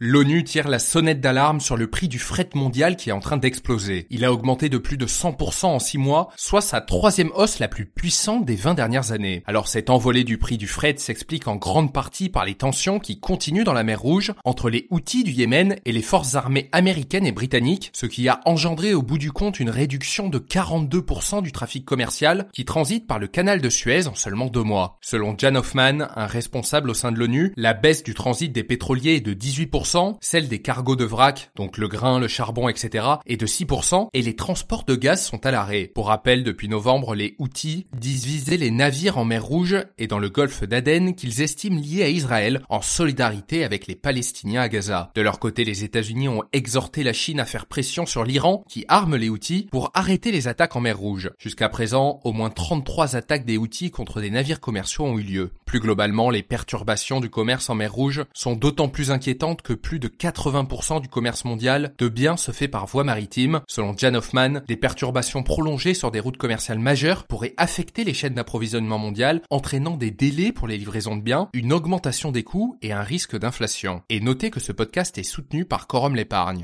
L'ONU tire la sonnette d'alarme sur le prix du fret mondial qui est en train d'exploser. Il a augmenté de plus de 100% en 6 mois, soit sa troisième hausse la plus puissante des 20 dernières années. Alors cette envolée du prix du fret s'explique en grande partie par les tensions qui continuent dans la mer Rouge entre les outils du Yémen et les forces armées américaines et britanniques, ce qui a engendré au bout du compte une réduction de 42% du trafic commercial qui transite par le canal de Suez en seulement deux mois. Selon Jan Hoffman, un responsable au sein de l'ONU, la baisse du transit des pétroliers est de 18% celle des cargos de vrac, donc le grain, le charbon, etc., est de 6%, et les transports de gaz sont à l'arrêt. Pour rappel, depuis novembre, les Houthis disent viser les navires en mer Rouge et dans le golfe d'Aden qu'ils estiment liés à Israël, en solidarité avec les Palestiniens à Gaza. De leur côté, les États-Unis ont exhorté la Chine à faire pression sur l'Iran, qui arme les Houthis, pour arrêter les attaques en mer Rouge. Jusqu'à présent, au moins 33 attaques des Houthis contre des navires commerciaux ont eu lieu. Plus globalement, les perturbations du commerce en mer Rouge sont d'autant plus inquiétantes que plus de 80% du commerce mondial de biens se fait par voie maritime. Selon Jan Hoffman, des perturbations prolongées sur des routes commerciales majeures pourraient affecter les chaînes d'approvisionnement mondiales, entraînant des délais pour les livraisons de biens, une augmentation des coûts et un risque d'inflation. Et notez que ce podcast est soutenu par Quorum l'épargne.